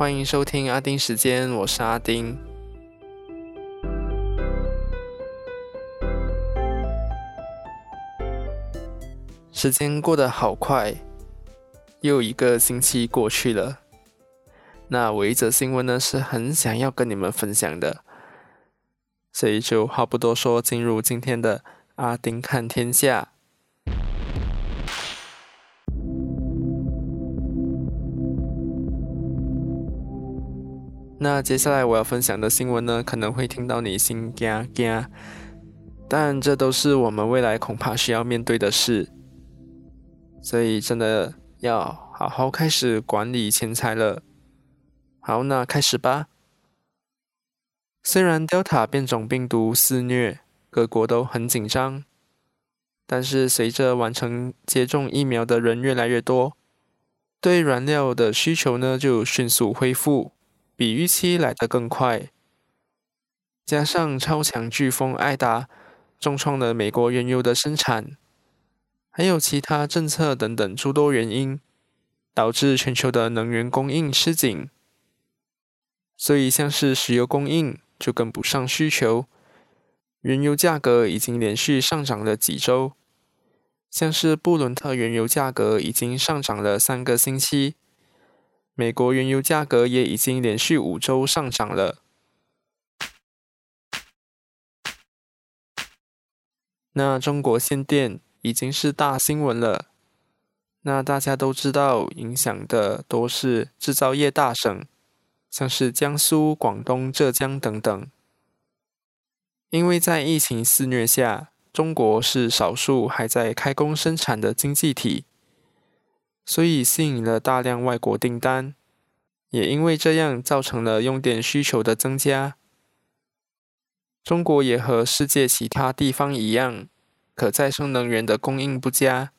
欢迎收听阿丁时间，我是阿丁。时间过得好快，又一个星期过去了。那我一则新闻呢，是很想要跟你们分享的，所以就话不多说，进入今天的阿丁看天下。那接下来我要分享的新闻呢，可能会听到你心惊惊，但这都是我们未来恐怕需要面对的事，所以真的要好好开始管理钱财了。好，那开始吧。虽然 Delta 变种病毒肆虐，各国都很紧张，但是随着完成接种疫苗的人越来越多，对燃料的需求呢就迅速恢复。比预期来得更快，加上超强飓风艾达重创了美国原油的生产，还有其他政策等等诸多原因，导致全球的能源供应吃紧，所以像是石油供应就跟不上需求，原油价格已经连续上涨了几周，像是布伦特原油价格已经上涨了三个星期。美国原油价格也已经连续五周上涨了。那中国限电已经是大新闻了。那大家都知道，影响的都是制造业大省，像是江苏、广东、浙江等等。因为在疫情肆虐下，中国是少数还在开工生产的经济体。所以吸引了大量外国订单，也因为这样造成了用电需求的增加。中国也和世界其他地方一样，可再生能源的供应不佳。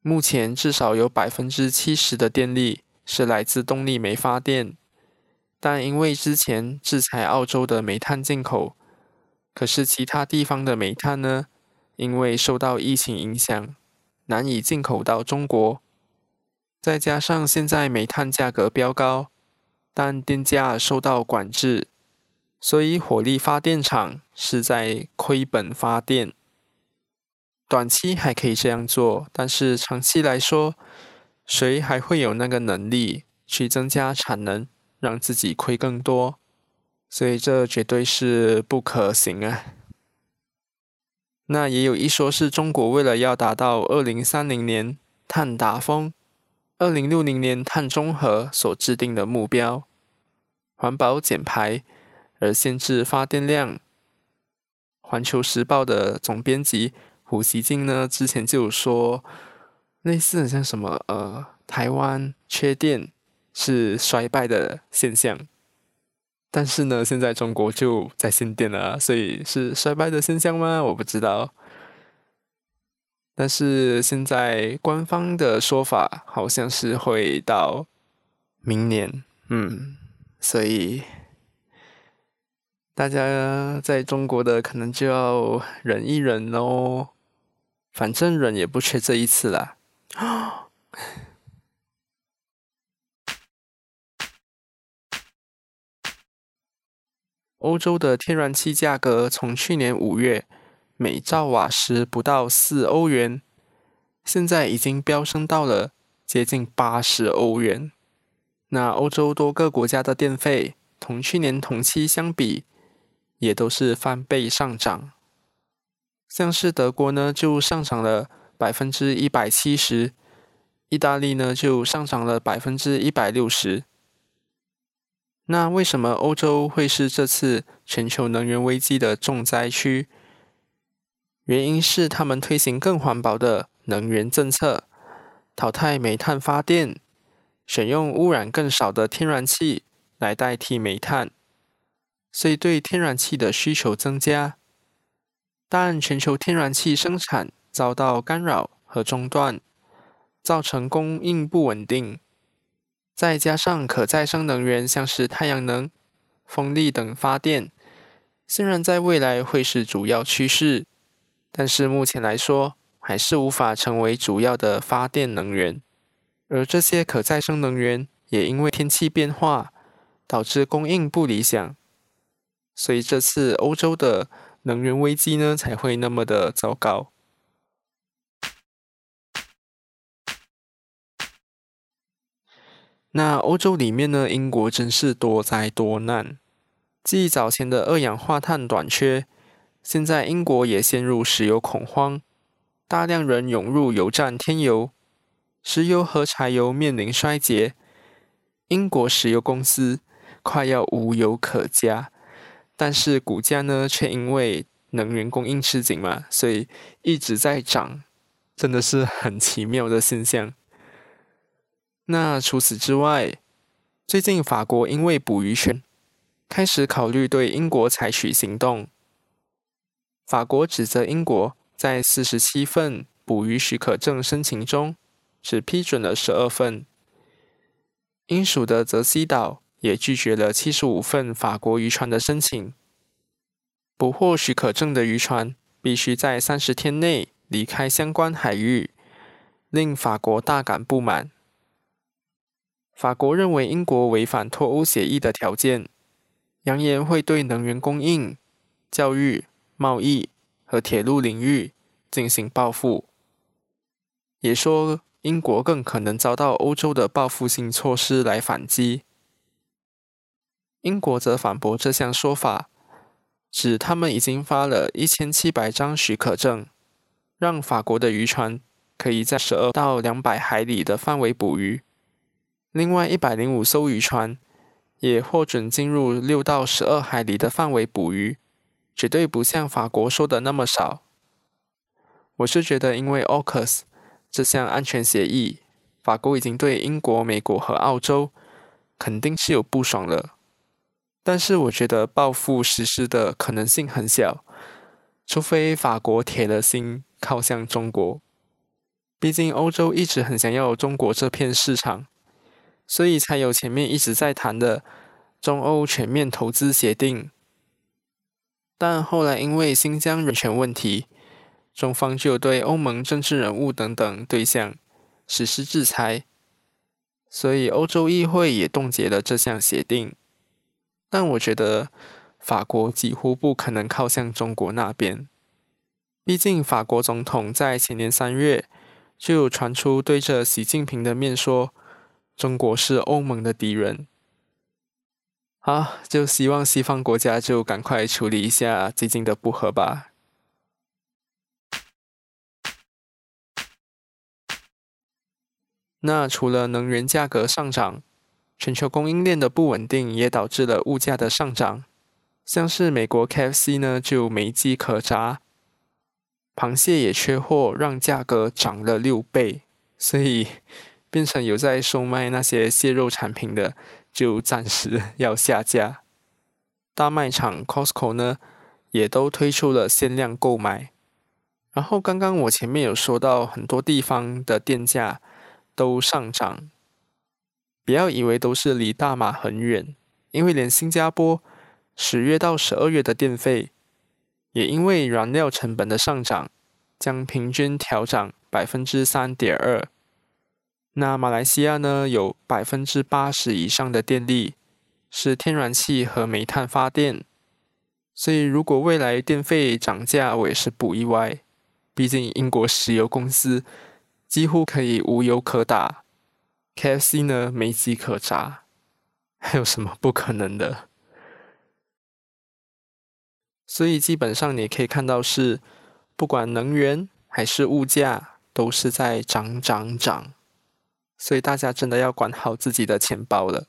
目前至少有百分之七十的电力是来自动力煤发电，但因为之前制裁澳洲的煤炭进口，可是其他地方的煤炭呢，因为受到疫情影响，难以进口到中国。再加上现在煤炭价格飙高，但电价受到管制，所以火力发电厂是在亏本发电。短期还可以这样做，但是长期来说，谁还会有那个能力去增加产能，让自己亏更多？所以这绝对是不可行啊！那也有一说是中国为了要达到二零三零年碳达峰。二零六零年碳中和所制定的目标，环保减排而限制发电量。环球时报的总编辑胡锡进呢，之前就有说，类似像什么呃，台湾缺电是衰败的现象，但是呢，现在中国就在限电了，所以是衰败的现象吗？我不知道。但是现在官方的说法好像是会到明年，嗯，所以大家在中国的可能就要忍一忍哦，反正忍也不缺这一次啦。欧洲的天然气价格从去年五月。每兆瓦时不到四欧元，现在已经飙升到了接近八十欧元。那欧洲多个国家的电费同去年同期相比，也都是翻倍上涨。像是德国呢，就上涨了百分之一百七十；意大利呢，就上涨了百分之一百六十。那为什么欧洲会是这次全球能源危机的重灾区？原因是他们推行更环保的能源政策，淘汰煤炭发电，选用污染更少的天然气来代替煤炭，所以对天然气的需求增加。但全球天然气生产遭到干扰和中断，造成供应不稳定。再加上可再生能源，像是太阳能、风力等发电，虽然在未来会是主要趋势。但是目前来说，还是无法成为主要的发电能源，而这些可再生能源也因为天气变化导致供应不理想，所以这次欧洲的能源危机呢才会那么的糟糕。那欧洲里面呢，英国真是多灾多难。继早前的二氧化碳短缺，现在英国也陷入石油恐慌，大量人涌入油站添油，石油和柴油面临衰竭，英国石油公司快要无油可加，但是股价呢，却因为能源供应吃紧嘛，所以一直在涨，真的是很奇妙的现象。那除此之外，最近法国因为捕鱼权，开始考虑对英国采取行动。法国指责英国在四十七份捕鱼许可证申请中，只批准了十二份。英属的泽西岛也拒绝了七十五份法国渔船的申请。捕获许可证的渔船必须在三十天内离开相关海域，令法国大感不满。法国认为英国违反脱欧协议的条件，扬言会对能源供应、教育、贸易和铁路领域进行报复，也说英国更可能遭到欧洲的报复性措施来反击。英国则反驳这项说法，指他们已经发了一千七百张许可证，让法国的渔船可以在十二到两百海里的范围捕鱼。另外一百零五艘渔船也获准进入六到十二海里的范围捕鱼，绝对不像法国说的那么少。我是觉得，因为 AUKUS 这项安全协议，法国已经对英国、美国和澳洲肯定是有不爽了。但是我觉得报复实施的可能性很小，除非法国铁了心靠向中国。毕竟欧洲一直很想要中国这片市场。所以才有前面一直在谈的中欧全面投资协定，但后来因为新疆人权问题，中方就对欧盟政治人物等等对象实施制裁，所以欧洲议会也冻结了这项协定。但我觉得法国几乎不可能靠向中国那边，毕竟法国总统在前年三月就传出对着习近平的面说。中国是欧盟的敌人，好，就希望西方国家就赶快处理一下最近的不和吧。那除了能源价格上涨，全球供应链的不稳定也导致了物价的上涨。像是美国 KFC 呢就没鸡可炸，螃蟹也缺货，让价格涨了六倍，所以。变成有在售卖那些蟹肉产品的，就暂时要下架。大卖场 Costco 呢，也都推出了限量购买。然后刚刚我前面有说到，很多地方的电价都上涨。不要以为都是离大马很远，因为连新加坡十月到十二月的电费，也因为燃料成本的上涨，将平均调涨百分之三点二。那马来西亚呢？有百分之八十以上的电力是天然气和煤炭发电，所以如果未来电费涨价，我也是不意外。毕竟英国石油公司几乎可以无油可打，KFC 呢没鸡可炸，还有什么不可能的？所以基本上你可以看到是，不管能源还是物价，都是在涨涨涨。所以大家真的要管好自己的钱包了，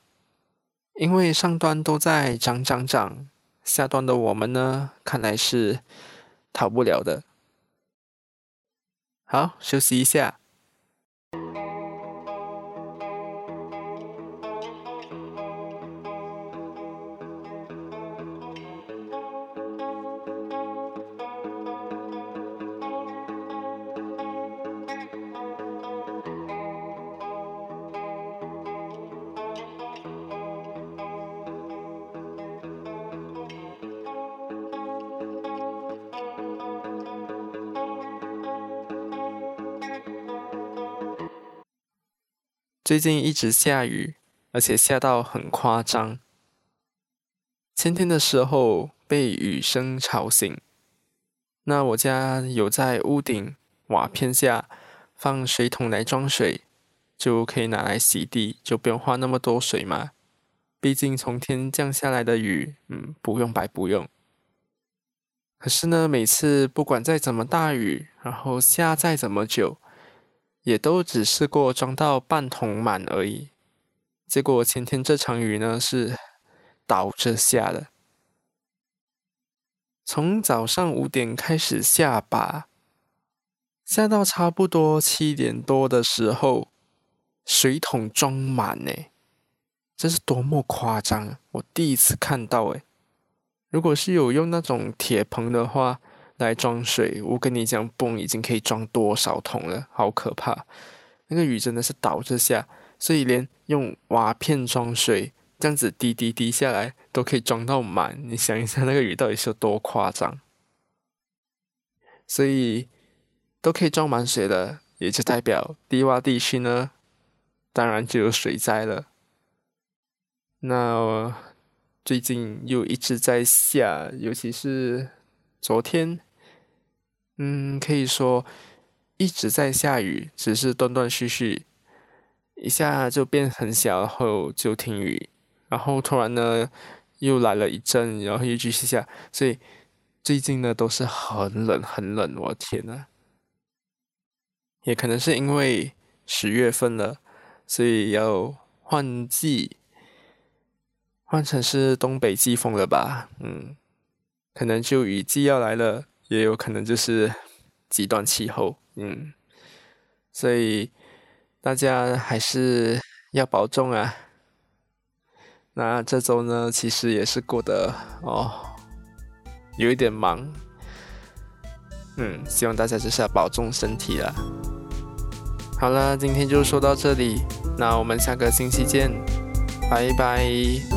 因为上端都在涨涨涨，下端的我们呢，看来是逃不了的。好，休息一下。最近一直下雨，而且下到很夸张。前天的时候被雨声吵醒，那我家有在屋顶瓦片下放水桶来装水，就可以拿来洗地，就不用花那么多水嘛。毕竟从天降下来的雨，嗯，不用白不用。可是呢，每次不管再怎么大雨，然后下再怎么久，也都只试过装到半桶满而已。结果前天这场雨呢是。倒着下的，从早上五点开始下吧，下到差不多七点多的时候，水桶装满呢，这是多么夸张！我第一次看到诶。如果是有用那种铁棚的话来装水，我跟你讲，泵已经可以装多少桶了，好可怕！那个雨真的是倒着下，所以连用瓦片装水。这样子滴滴滴下来都可以装到满，你想一下那个雨到底是有多夸张？所以都可以装满水了，也就代表低洼地区呢，当然就有水灾了。那最近又一直在下，尤其是昨天，嗯，可以说一直在下雨，只是断断续续，一下就变很小，然后就停雨。然后突然呢，又来了一阵，然后又继续下，所以最近呢都是很冷很冷，我天呐！也可能是因为十月份了，所以要换季，换成是东北季风了吧？嗯，可能就雨季要来了，也有可能就是极端气候，嗯，所以大家还是要保重啊！那这周呢，其实也是过得哦，有一点忙。嗯，希望大家就是要保重身体了。好了，今天就说到这里，那我们下个星期见，拜拜。